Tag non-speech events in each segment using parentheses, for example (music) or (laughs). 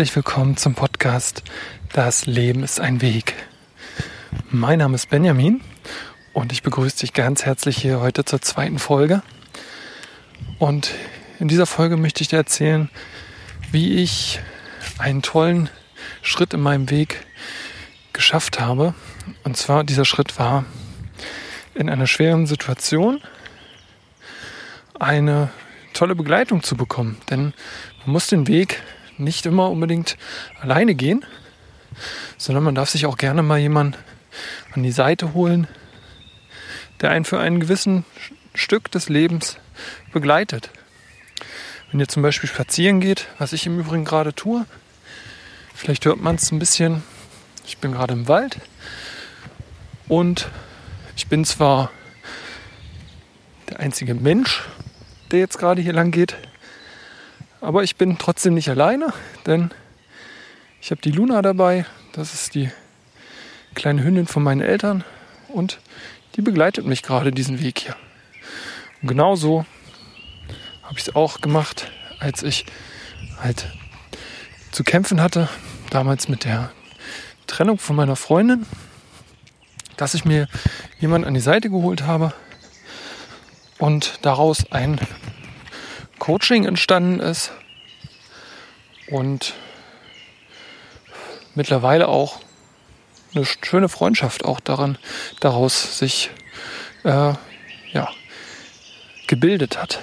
Herzlich willkommen zum Podcast Das Leben ist ein Weg. Mein Name ist Benjamin und ich begrüße dich ganz herzlich hier heute zur zweiten Folge. Und in dieser Folge möchte ich dir erzählen, wie ich einen tollen Schritt in meinem Weg geschafft habe. Und zwar dieser Schritt war in einer schweren Situation eine tolle Begleitung zu bekommen. Denn man muss den Weg nicht immer unbedingt alleine gehen, sondern man darf sich auch gerne mal jemanden an die Seite holen, der einen für einen gewissen Stück des Lebens begleitet. Wenn ihr zum Beispiel spazieren geht, was ich im Übrigen gerade tue, vielleicht hört man es ein bisschen, ich bin gerade im Wald und ich bin zwar der einzige Mensch, der jetzt gerade hier lang geht, aber ich bin trotzdem nicht alleine, denn ich habe die Luna dabei. Das ist die kleine Hündin von meinen Eltern und die begleitet mich gerade diesen Weg hier. Und genauso habe ich es auch gemacht, als ich halt zu kämpfen hatte, damals mit der Trennung von meiner Freundin, dass ich mir jemanden an die Seite geholt habe und daraus ein Coaching entstanden ist und mittlerweile auch eine schöne Freundschaft auch daran daraus sich äh, ja, gebildet hat.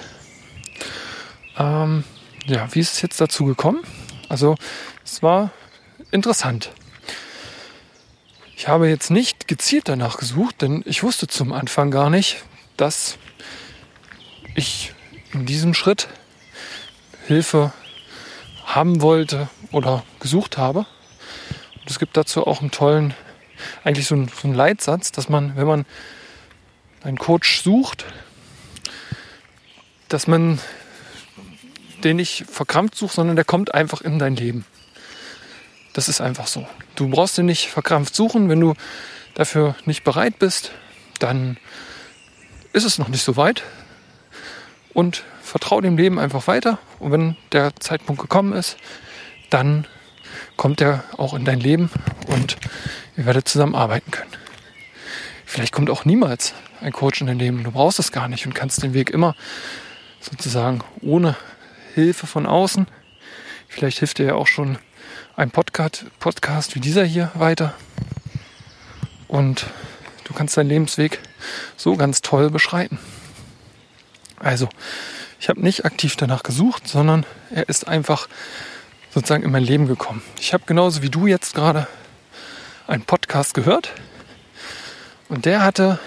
Ähm, ja, wie ist es jetzt dazu gekommen? Also es war interessant. Ich habe jetzt nicht gezielt danach gesucht, denn ich wusste zum Anfang gar nicht, dass ich in diesem Schritt Hilfe haben wollte oder gesucht habe. Und es gibt dazu auch einen tollen, eigentlich so einen, so einen Leitsatz, dass man, wenn man einen Coach sucht, dass man den nicht verkrampft sucht, sondern der kommt einfach in dein Leben. Das ist einfach so. Du brauchst den nicht verkrampft suchen. Wenn du dafür nicht bereit bist, dann ist es noch nicht so weit und vertraue dem Leben einfach weiter. Und wenn der Zeitpunkt gekommen ist, dann kommt er auch in dein Leben und ihr werdet zusammen arbeiten können. Vielleicht kommt auch niemals ein Coach in dein Leben. Du brauchst es gar nicht und kannst den Weg immer sozusagen ohne Hilfe von außen. Vielleicht hilft dir ja auch schon ein Podcast, Podcast wie dieser hier weiter. Und du kannst deinen Lebensweg so ganz toll beschreiten. Also, ich habe nicht aktiv danach gesucht, sondern er ist einfach sozusagen in mein Leben gekommen. Ich habe genauso wie du jetzt gerade einen Podcast gehört und der hatte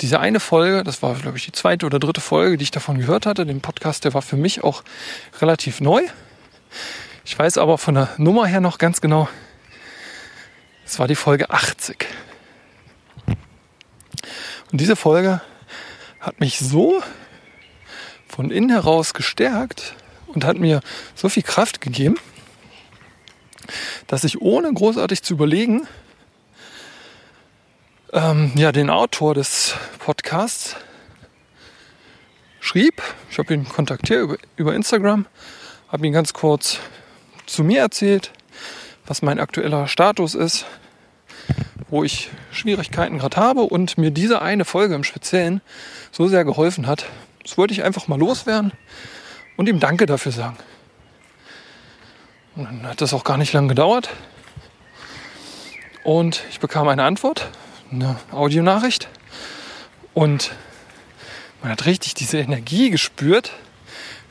diese eine Folge, das war glaube ich die zweite oder dritte Folge, die ich davon gehört hatte, den Podcast, der war für mich auch relativ neu. Ich weiß aber von der Nummer her noch ganz genau, es war die Folge 80. Und diese Folge hat mich so von innen heraus gestärkt und hat mir so viel Kraft gegeben, dass ich ohne großartig zu überlegen ähm, ja den Autor des Podcasts schrieb. Ich habe ihn kontaktiert über, über Instagram, habe ihn ganz kurz zu mir erzählt, was mein aktueller Status ist, wo ich Schwierigkeiten gerade habe und mir diese eine Folge im Speziellen so sehr geholfen hat. Das wollte ich einfach mal loswerden und ihm Danke dafür sagen. Und dann hat das auch gar nicht lange gedauert. Und ich bekam eine Antwort, eine Audionachricht. Und man hat richtig diese Energie gespürt,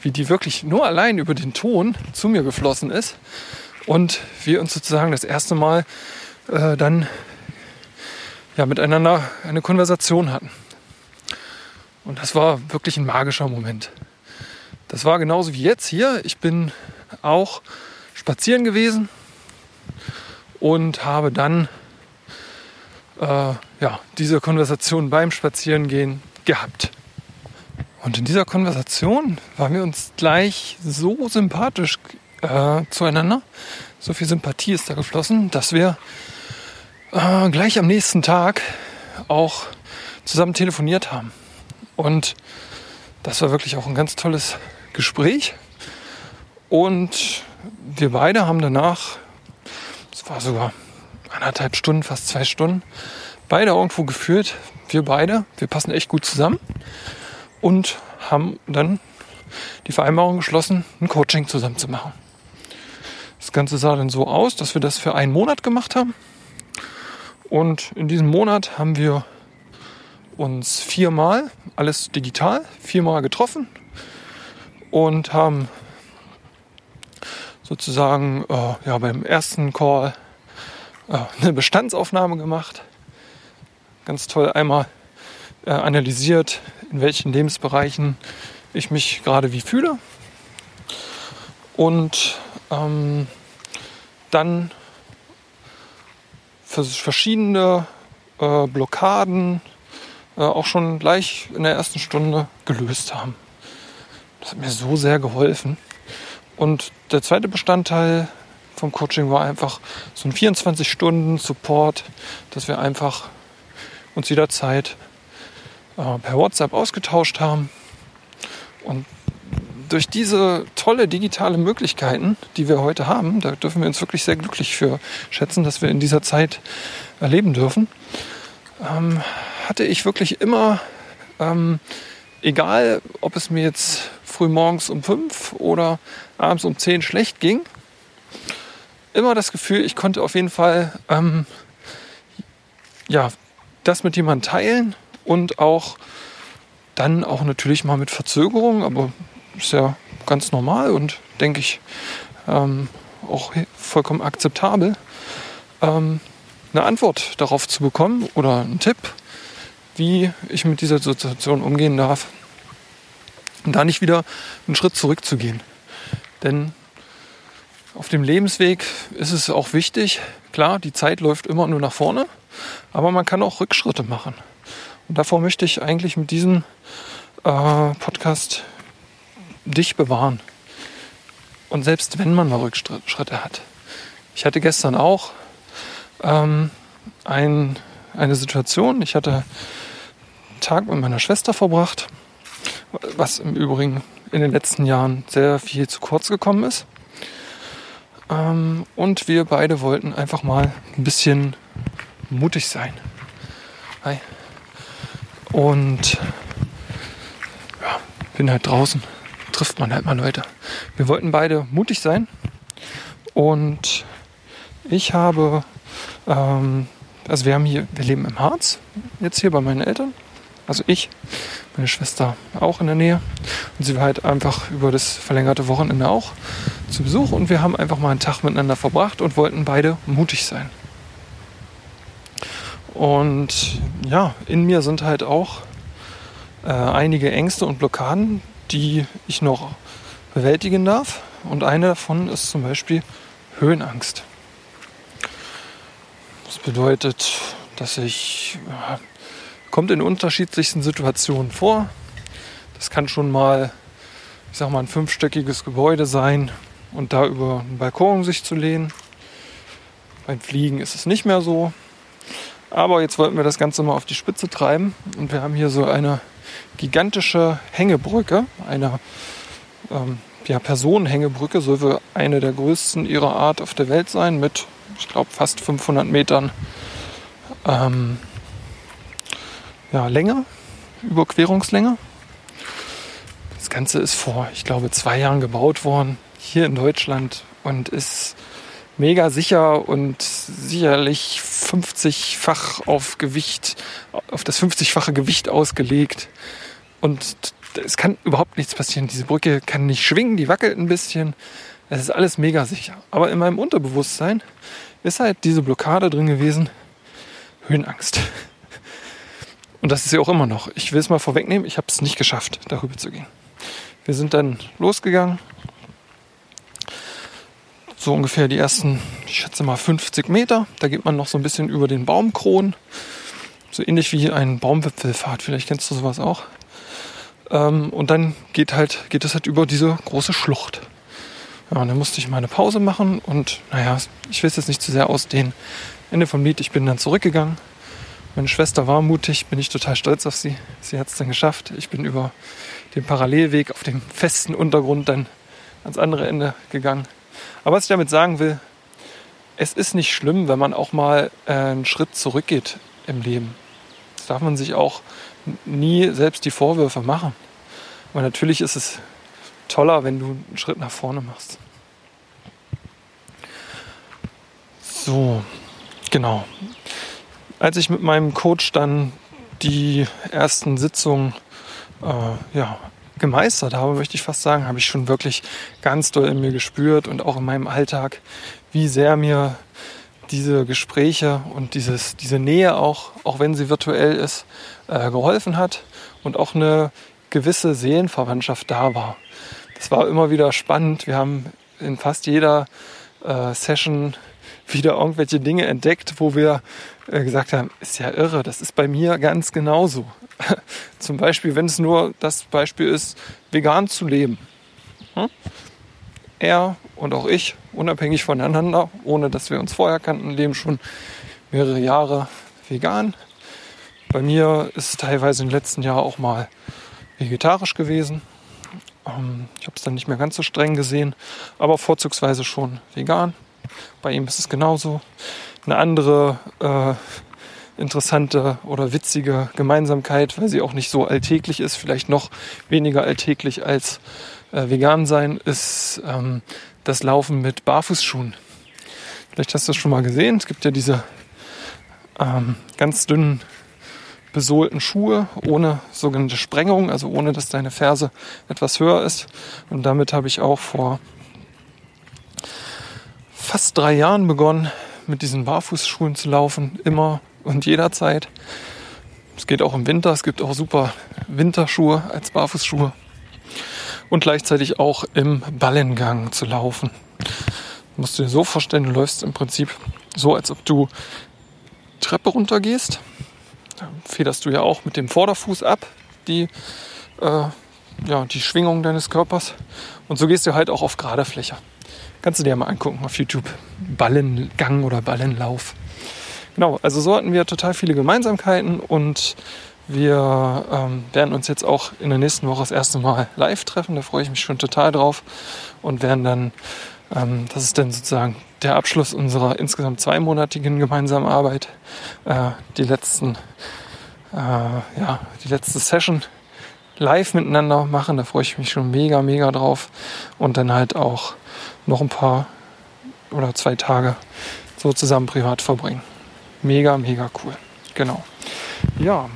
wie die wirklich nur allein über den Ton zu mir geflossen ist. Und wir uns sozusagen das erste Mal äh, dann ja, miteinander eine Konversation hatten. Und das war wirklich ein magischer Moment. Das war genauso wie jetzt hier. Ich bin auch spazieren gewesen und habe dann äh, ja, diese Konversation beim Spazierengehen gehabt. Und in dieser Konversation waren wir uns gleich so sympathisch äh, zueinander, so viel Sympathie ist da geflossen, dass wir äh, gleich am nächsten Tag auch zusammen telefoniert haben. Und das war wirklich auch ein ganz tolles Gespräch. Und wir beide haben danach, es war sogar anderthalb Stunden, fast zwei Stunden, beide irgendwo geführt. Wir beide, wir passen echt gut zusammen und haben dann die Vereinbarung geschlossen, ein Coaching zusammen zu machen. Das Ganze sah dann so aus, dass wir das für einen Monat gemacht haben. Und in diesem Monat haben wir uns viermal, alles digital, viermal getroffen und haben sozusagen äh, ja, beim ersten Call äh, eine Bestandsaufnahme gemacht. Ganz toll einmal äh, analysiert, in welchen Lebensbereichen ich mich gerade wie fühle. Und ähm, dann verschiedene äh, Blockaden äh, auch schon gleich in der ersten Stunde gelöst haben. Das hat mir so sehr geholfen. Und der zweite Bestandteil vom Coaching war einfach so ein 24-Stunden-Support, dass wir einfach uns jederzeit äh, per WhatsApp ausgetauscht haben. Und durch diese tolle digitale Möglichkeiten, die wir heute haben, da dürfen wir uns wirklich sehr glücklich für schätzen, dass wir in dieser Zeit erleben dürfen, ähm, hatte ich wirklich immer, ähm, egal ob es mir jetzt früh morgens um fünf oder abends um zehn schlecht ging, immer das Gefühl, ich konnte auf jeden Fall ähm, ja, das mit jemandem teilen und auch dann auch natürlich mal mit Verzögerung, aber ist ja ganz normal und denke ich ähm, auch vollkommen akzeptabel, ähm, eine Antwort darauf zu bekommen oder einen Tipp, wie ich mit dieser Situation umgehen darf. Und da nicht wieder einen Schritt zurückzugehen. Denn auf dem Lebensweg ist es auch wichtig, klar, die Zeit läuft immer nur nach vorne, aber man kann auch Rückschritte machen. Und davor möchte ich eigentlich mit diesem äh, Podcast dich bewahren. Und selbst wenn man mal Rückschritte hat. Ich hatte gestern auch ähm, ein, eine Situation, ich hatte einen Tag mit meiner Schwester verbracht, was im Übrigen in den letzten Jahren sehr viel zu kurz gekommen ist. Ähm, und wir beide wollten einfach mal ein bisschen mutig sein. Hi. Und ja, bin halt draußen, trifft man halt mal Leute. Wir wollten beide mutig sein. Und ich habe, ähm, also wir haben hier, wir leben im Harz, jetzt hier bei meinen Eltern. Also ich, meine Schwester auch in der Nähe. Und sie war halt einfach über das verlängerte Wochenende auch zu Besuch. Und wir haben einfach mal einen Tag miteinander verbracht und wollten beide mutig sein. Und ja, in mir sind halt auch äh, einige Ängste und Blockaden, die ich noch bewältigen darf. Und eine davon ist zum Beispiel Höhenangst. Das bedeutet, dass ich kommt in unterschiedlichsten Situationen vor. Das kann schon mal, ich sag mal, ein fünfstöckiges Gebäude sein und da über einen Balkon sich zu lehnen. Beim Fliegen ist es nicht mehr so. Aber jetzt wollten wir das Ganze mal auf die Spitze treiben und wir haben hier so eine gigantische Hängebrücke, eine ähm, ja, Personenhängebrücke, soll wohl eine der größten ihrer Art auf der Welt sein, mit, ich glaube, fast 500 Metern ähm, ja, Länge, Überquerungslänge. Das Ganze ist vor, ich glaube, zwei Jahren gebaut worden, hier in Deutschland und ist mega sicher und sicherlich 50-fach auf Gewicht, auf das 50-fache Gewicht ausgelegt. Und es kann überhaupt nichts passieren. Diese Brücke kann nicht schwingen, die wackelt ein bisschen. Es ist alles mega sicher. Aber in meinem Unterbewusstsein ist halt diese Blockade drin gewesen. Höhenangst. Und das ist ja auch immer noch. Ich will es mal vorwegnehmen, ich habe es nicht geschafft, darüber zu gehen. Wir sind dann losgegangen. So ungefähr die ersten, ich schätze mal 50 Meter. Da geht man noch so ein bisschen über den Baumkronen. So ähnlich wie ein Baumwipfelfahrt. Vielleicht kennst du sowas auch. Ähm, und dann geht halt, geht es halt über diese große Schlucht. Ja, und dann musste ich mal eine Pause machen und naja, ich will es jetzt nicht zu sehr ausdehnen. Ende vom Lied, ich bin dann zurückgegangen, meine Schwester war mutig, bin ich total stolz auf sie. Sie hat es dann geschafft. Ich bin über den Parallelweg auf dem festen Untergrund dann ans andere Ende gegangen. Aber was ich damit sagen will, es ist nicht schlimm, wenn man auch mal äh, einen Schritt zurückgeht im Leben. Das darf man sich auch nie selbst die Vorwürfe machen. Aber natürlich ist es toller, wenn du einen Schritt nach vorne machst. So, genau. Als ich mit meinem Coach dann die ersten Sitzungen äh, ja, gemeistert habe, möchte ich fast sagen, habe ich schon wirklich ganz doll in mir gespürt und auch in meinem Alltag, wie sehr mir diese Gespräche und dieses, diese Nähe auch, auch wenn sie virtuell ist, äh, geholfen hat und auch eine gewisse Seelenverwandtschaft da war. Das war immer wieder spannend. Wir haben in fast jeder äh, Session wieder irgendwelche Dinge entdeckt, wo wir äh, gesagt haben, ist ja irre, das ist bei mir ganz genauso. (laughs) Zum Beispiel, wenn es nur das Beispiel ist, vegan zu leben. Hm? Er und auch ich, unabhängig voneinander, ohne dass wir uns vorher kannten, leben schon mehrere Jahre vegan. Bei mir ist es teilweise im letzten Jahr auch mal vegetarisch gewesen. Ähm, ich habe es dann nicht mehr ganz so streng gesehen, aber vorzugsweise schon vegan. Bei ihm ist es genauso. Eine andere äh, interessante oder witzige Gemeinsamkeit, weil sie auch nicht so alltäglich ist, vielleicht noch weniger alltäglich als äh, vegan sein, ist ähm, das Laufen mit Barfußschuhen. Vielleicht hast du es schon mal gesehen. Es gibt ja diese ähm, ganz dünnen besohlten Schuhe ohne sogenannte Sprengung, also ohne dass deine Ferse etwas höher ist. Und damit habe ich auch vor fast drei Jahren begonnen, mit diesen Barfußschuhen zu laufen, immer und jederzeit. Es geht auch im Winter, es gibt auch super Winterschuhe als Barfußschuhe. Und gleichzeitig auch im Ballengang zu laufen. Du musst dir so vorstellen, du läufst im Prinzip so, als ob du Treppe runtergehst. Da federst du ja auch mit dem Vorderfuß ab, die, äh, ja, die Schwingung deines Körpers. Und so gehst du halt auch auf gerader Fläche. Kannst du dir mal angucken auf YouTube. Ballengang oder Ballenlauf. Genau, also so hatten wir total viele Gemeinsamkeiten und wir ähm, werden uns jetzt auch in der nächsten Woche das erste Mal live treffen. Da freue ich mich schon total drauf und werden dann, ähm, das ist dann sozusagen der Abschluss unserer insgesamt zweimonatigen gemeinsamen Arbeit, äh, die letzten, äh, ja, die letzte Session live miteinander machen. Da freue ich mich schon mega, mega drauf und dann halt auch noch ein paar oder zwei Tage so zusammen privat verbringen. Mega, mega cool. Genau. Ja,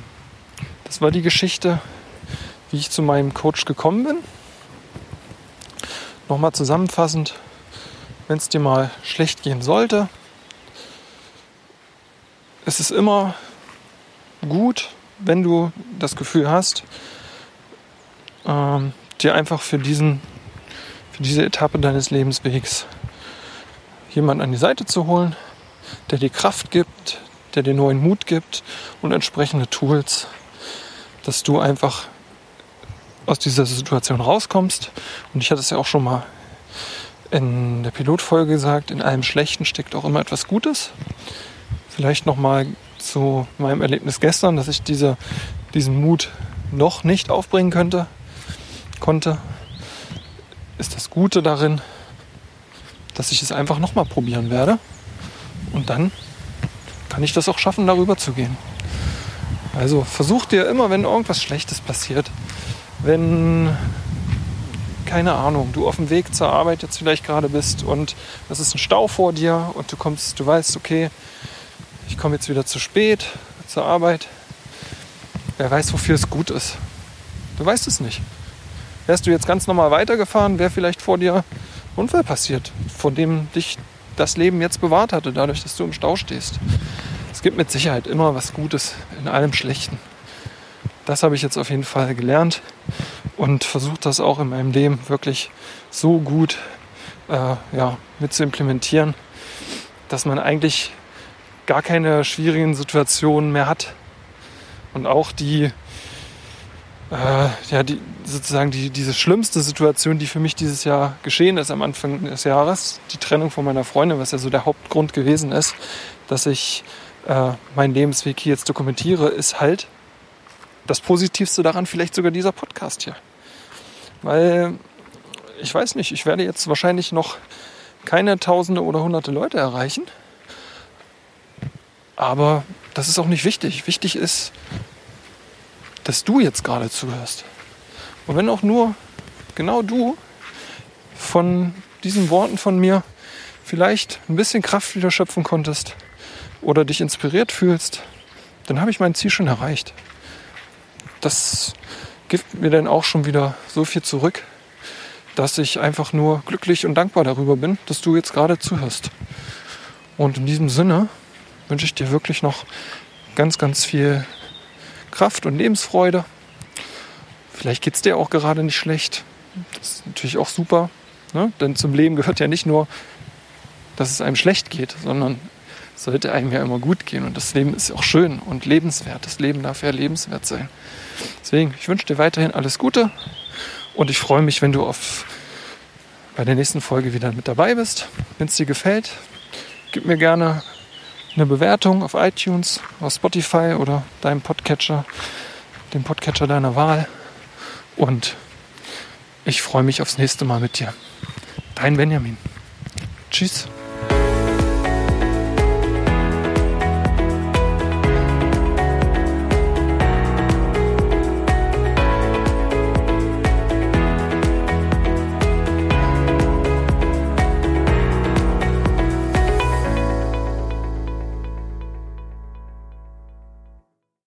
das war die Geschichte, wie ich zu meinem Coach gekommen bin. Nochmal zusammenfassend, wenn es dir mal schlecht gehen sollte, es ist immer gut, wenn du das Gefühl hast, ähm, dir einfach für diesen für diese Etappe deines Lebenswegs jemanden an die Seite zu holen, der dir Kraft gibt, der dir neuen Mut gibt und entsprechende Tools, dass du einfach aus dieser Situation rauskommst. Und ich hatte es ja auch schon mal in der Pilotfolge gesagt, in allem Schlechten steckt auch immer etwas Gutes. Vielleicht nochmal zu meinem Erlebnis gestern, dass ich diese, diesen Mut noch nicht aufbringen könnte, konnte ist das Gute darin, dass ich es einfach nochmal probieren werde. Und dann kann ich das auch schaffen, darüber zu gehen. Also versuch dir immer, wenn irgendwas Schlechtes passiert, wenn, keine Ahnung, du auf dem Weg zur Arbeit jetzt vielleicht gerade bist und es ist ein Stau vor dir und du kommst, du weißt, okay, ich komme jetzt wieder zu spät zur Arbeit. Wer weiß, wofür es gut ist. Du weißt es nicht. Wärst du jetzt ganz normal weitergefahren, wäre vielleicht vor dir Unfall passiert, von dem dich das Leben jetzt bewahrt hatte, dadurch, dass du im Stau stehst. Es gibt mit Sicherheit immer was Gutes in allem Schlechten. Das habe ich jetzt auf jeden Fall gelernt und versucht das auch in meinem Leben wirklich so gut äh, ja, mit zu implementieren, dass man eigentlich gar keine schwierigen Situationen mehr hat. Und auch die ja, die, sozusagen die, diese schlimmste Situation, die für mich dieses Jahr geschehen ist am Anfang des Jahres, die Trennung von meiner Freundin, was ja so der Hauptgrund gewesen ist, dass ich äh, meinen Lebensweg hier jetzt dokumentiere, ist halt das Positivste daran vielleicht sogar dieser Podcast hier. Weil ich weiß nicht, ich werde jetzt wahrscheinlich noch keine Tausende oder Hunderte Leute erreichen. Aber das ist auch nicht wichtig. Wichtig ist, dass du jetzt gerade zuhörst. Und wenn auch nur genau du von diesen Worten von mir vielleicht ein bisschen Kraft wieder schöpfen konntest oder dich inspiriert fühlst, dann habe ich mein Ziel schon erreicht. Das gibt mir dann auch schon wieder so viel zurück, dass ich einfach nur glücklich und dankbar darüber bin, dass du jetzt gerade zuhörst. Und in diesem Sinne wünsche ich dir wirklich noch ganz, ganz viel Kraft und Lebensfreude. Vielleicht geht es dir auch gerade nicht schlecht. Das ist natürlich auch super. Ne? Denn zum Leben gehört ja nicht nur, dass es einem schlecht geht, sondern sollte einem ja immer gut gehen. Und das Leben ist auch schön und lebenswert. Das Leben darf ja lebenswert sein. Deswegen, ich wünsche dir weiterhin alles Gute und ich freue mich, wenn du auf, bei der nächsten Folge wieder mit dabei bist. Wenn es dir gefällt, gib mir gerne eine Bewertung auf iTunes, auf Spotify oder deinem Podcatcher, dem Podcatcher deiner Wahl. Und ich freue mich aufs nächste Mal mit dir. Dein Benjamin. Tschüss.